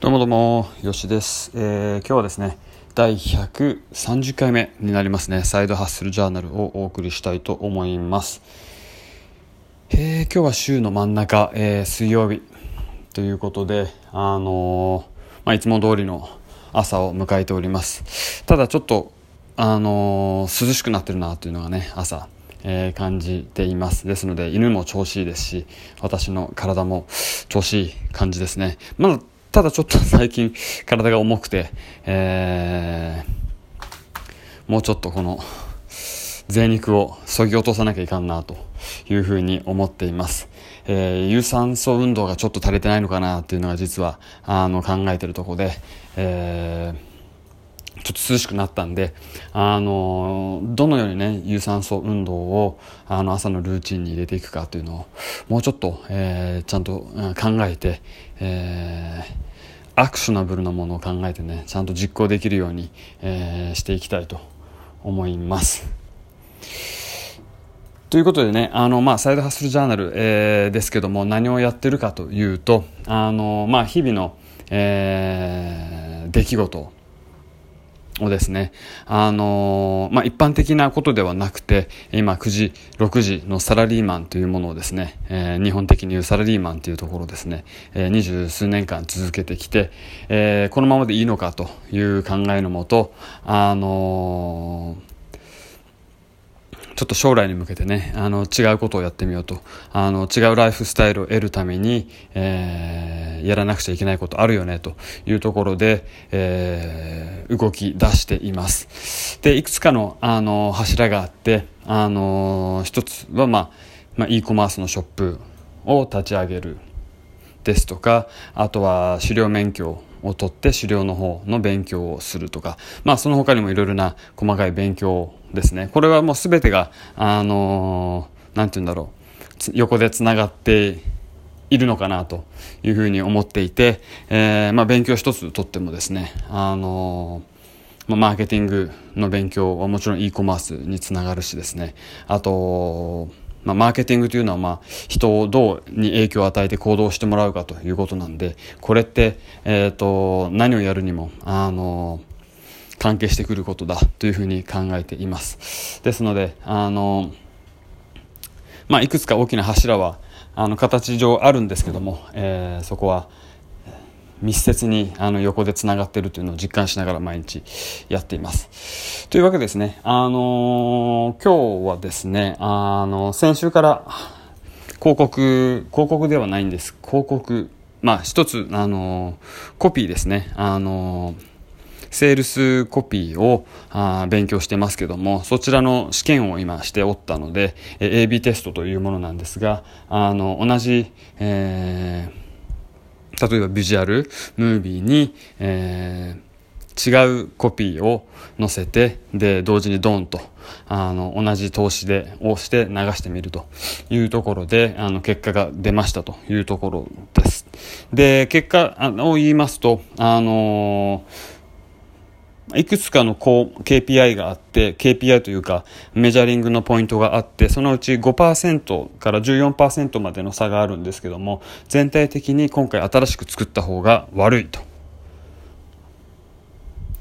どうもどうも、よしです。えー、今日はですね、第130回目になりますね、サイドハッスルジャーナルをお送りしたいと思います。えー、今日は週の真ん中、えー、水曜日ということで、あのー、まあ、いつも通りの朝を迎えております。ただちょっと、あの涼しくなってるなというのがね、朝、えー、感じています。ですので、犬も調子いいですし、私の体も調子いい感じですね。まだただちょっと最近体が重くて、えー、もうちょっとこの贅肉をそぎ落とさなきゃいかんなというふうに思っています。えー、有酸素運動がちょっと足りてないのかなっていうのが実はあの考えてるところで、えーちょっと涼しくなったんで、あの、どのようにね、有酸素運動を、あの、朝のルーチンに入れていくかというのを、もうちょっと、えー、ちゃんと考えて、えー、アクショナブルなものを考えてね、ちゃんと実行できるように、えー、していきたいと思います。ということでね、あの、まあ、サイドハッスルジャーナル、えー、ですけども、何をやってるかというと、あの、まあ、日々の、えー、出来事をですね、あのー、まあ、一般的なことではなくて、今9時、6時のサラリーマンというものをですね、えー、日本的に言うサラリーマンというところですね、えー、二十数年間続けてきて、え、このままでいいのかという考えのもと、あのちょっと将来に向けてね、あの、違うことをやってみようと、あの、違うライフスタイルを得るために、えー、やらなくちゃいけないことあるよね、というところで、えー、動き出しています。で、いくつかの、あの、柱があって、あの、一つは、まあ、まあ、e コマースのショップを立ち上げるですとか、あとは狩猟免許を取って狩猟の方の勉強をするとか、まあその他にもいろいろな細かい勉強ですね。これはもう全てが、あのー、なんて言うんだろう、横でつながっているのかなというふうに思っていて、えー、まあ勉強一つとってもですね、あの、ま、マーケティングの勉強はもちろん e コマースにつながるしですね、あと、まあ、マーケティングというのは、まあ、人をどうに影響を与えて行動してもらうかということなんで、これって、えっ、ー、と、何をやるにも、あの、関係してくることだというふうに考えています。ですので、あの、まあ、いくつか大きな柱は、あの、形上あるんですけども、えー、そこは、密接にあの横でつながっているというのを実感しながら毎日やっています。というわけですね、あの、今日はですね、あの先週から広告、広告ではないんです。広告、まあ一つ、あのコピーですね。あのセールスコピーをあ勉強してますけども、そちらの試験を今しておったので、AB テストというものなんですが、あの、同じ、えー例えばビジュアル、ムービーに、えー、違うコピーを載せて、で、同時にドンと、あの、同じ投資で、押して流してみるというところで、あの、結果が出ましたというところです。で、結果を言いますと、あのーいくつかのこう KPI があって、KPI というかメジャリングのポイントがあって、そのうち5%から14%までの差があるんですけども、全体的に今回新しく作った方が悪いと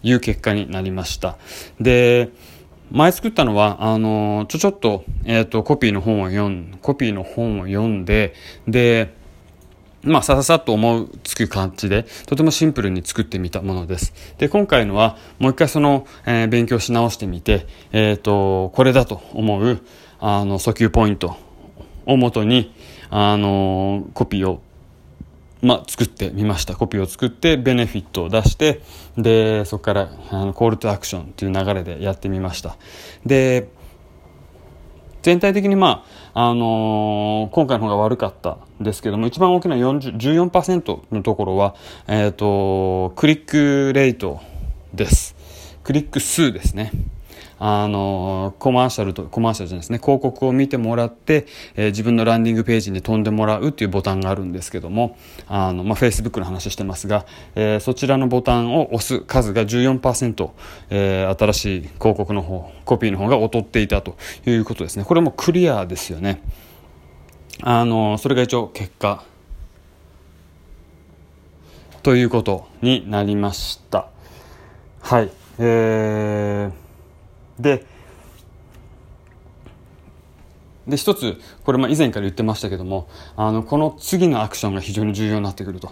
いう結果になりました。で、前作ったのは、あの、ちょちょっと、えっ、ー、と、コピーの本を読ん、コピーの本を読んで、で、まあ、さささっと思うつく感じで、とてもシンプルに作ってみたものです。で、今回のは、もう一回その、えー、勉強し直してみて、えっ、ー、と、これだと思う、あの、訴求ポイントをもとに、あの、コピーを、まあ、作ってみました。コピーを作って、ベネフィットを出して、で、そこから、あの、コールトアクションという流れでやってみました。で、全体的にまあ、あのー、今回の方が悪かったですけども、一番大きな14%のところは、えっ、ー、と、クリックレートです。クリック数ですね。あのコマーシャルとコマーシャルじゃないですね。広告を見てもらって、えー、自分のランディングページに飛んでもらうっていうボタンがあるんですけどもあの、まあ、Facebook の話してますが、えー、そちらのボタンを押す数が14%、えー、新しい広告の方コピーの方が劣っていたということですね。これもクリアですよね。あのそれが一応結果。ということになりました。はい。えー、でで一つこれま以前から言ってましたけどもあのこの次のアクションが非常に重要になってくると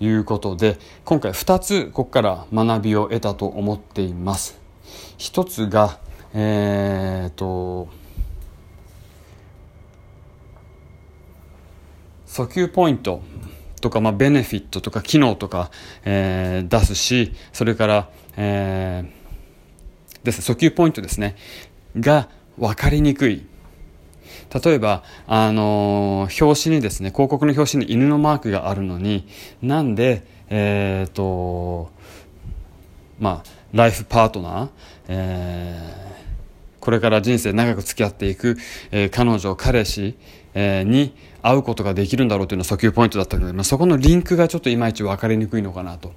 いうことで今回2つここから学びを得たと思っています。一つがえー、と訴求ポイントとか、まあ、ベネフィットとか機能とか、えー、出すしそれから、えー、です。訴求ポイントですね。が分かりにくい。例えば、あのー、表紙にですね、広告の表紙に犬のマークがあるのに、なんで、えっ、ー、と、まあ、ライフパートナー、えー、これから人生長く付き合っていく、えー、彼女、彼氏、えー、に会うことができるんだろうというのが訴求ポイントだったので、まあ、そこのリンクがちょっといまいち分かりにくいのかなと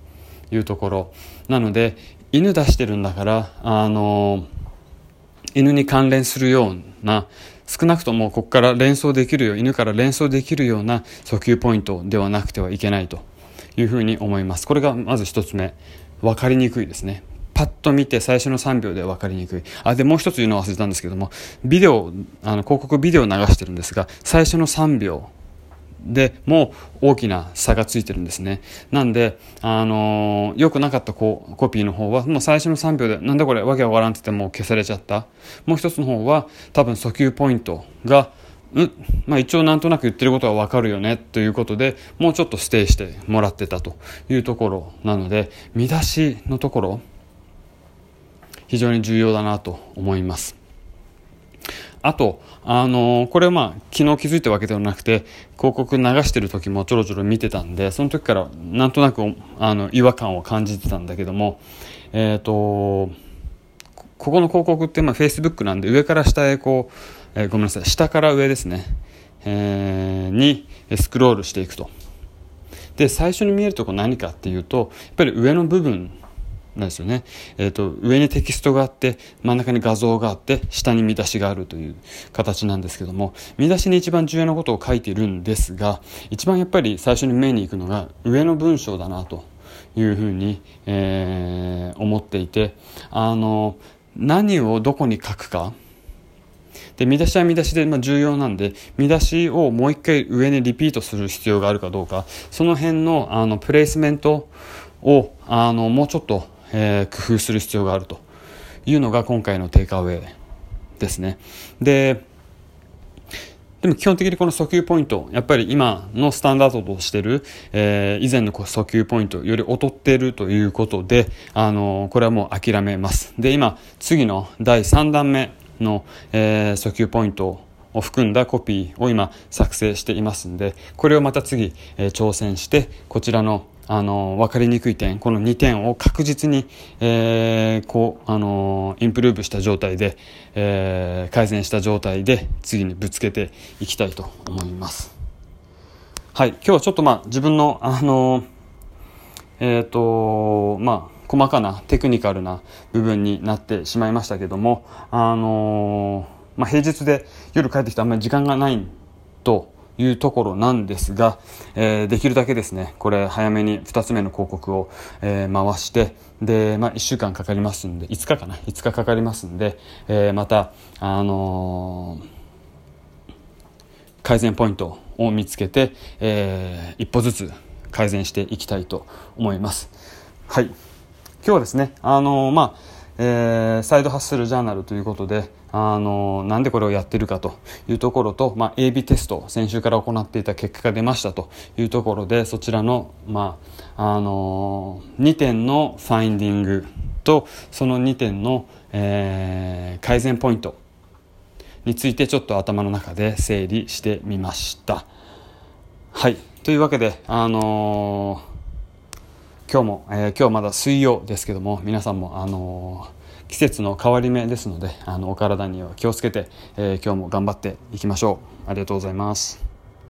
いうところ。なので、犬出してるんだから、あの、犬に関連するような、少なくともここから連想できるよ犬から連想できるような訴求ポイントではなくてはいけないと。いうふうに思います。これがまず一つ目。分かりにくいですね。パッと見て最初の3秒で分かりにくい。あでもう一つ言うの忘れたんですけどもビデオあの広告ビデオを流してるんですが最初の3秒でも大きな差がついてるんですね。なんで、あのー、良くなかったココピーの方は、もう最初の3秒で、なんだこれ、わけわからんって言っても消されちゃった。もう一つの方は、多分訴求ポイントが、うん、まあ一応なんとなく言ってることはわかるよねということで、もうちょっとステイしてもらってたというところなので、見出しのところ、非常に重要だなと思います。あと、あのー、これはまあ、昨日気づいたわけではなくて、広告流してる時もちょろちょろ見てたんで、その時からなんとなく、あの、違和感を感じてたんだけども、えっ、ー、と、ここの広告ってまあ、Facebook なんで、上から下へこう、えー、ごめんなさい、下から上ですね、えー、にスクロールしていくと。で、最初に見えるとこ何かっていうと、やっぱり上の部分なんですよね。えっ、ー、と、上にテキストがあって、真ん中に画像があって、下に見出しがあるという形なんですけども、見出しに一番重要なことを書いているんですが、一番やっぱり最初に目に行くのが上の文章だなというふうに、えー、思っていて、あの、何をどこに書くか、で、見出しは見出しで、まあ、重要なんで、見出しをもう一回上にリピートする必要があるかどうか、その辺の、あの、プレイスメントを、あの、もうちょっと、えー、工夫する必要があるというのが今回のテイクアウェイですね。で、でも基本的にこの訴求ポイント、やっぱり今のスタンダードとしてる、えー、以前の訴求ポイントより劣っているということで、あのー、これはもう諦めます。で、今、次の第3弾目の、えー、訴求ポイントを含んだコピーを今作成していますんで、これをまた次、え、挑戦して、こちらのあの分かりにくい点この2点を確実に、えー、こうあのインプルーブした状態で、えー、改善した状態で次にぶつけていきたいと思います。はい今日はちょっとまあ自分のあのえっ、ー、とまあ細かなテクニカルな部分になってしまいましたけどもあのまあ、平日で夜帰ってきてあんまり時間がないというところなんですが、えー、できるだけですね、これ早めに2つ目の広告を、えー、回して、で、まあ、1週間かかりますんで、5日かな、5日かかりますんで、えー、また、あの改善ポイントを見つけて、え一歩ずつ改善していきたいと思います。はい。今日はですね、あのまあ、えー、サイドハッスルジャーナルということで、あのなんでこれをやってるかというところと、まあ、AB テスト先週から行っていた結果が出ましたというところでそちらの,、まああの2点のファインディングとその2点の、えー、改善ポイントについてちょっと頭の中で整理してみました。はいというわけで、あの今日も、えー、今日まだ水曜ですけども皆さんも、あのー、季節の変わり目ですのであのお体には気をつけて、えー、今日も頑張っていきましょう。ありがとうございます。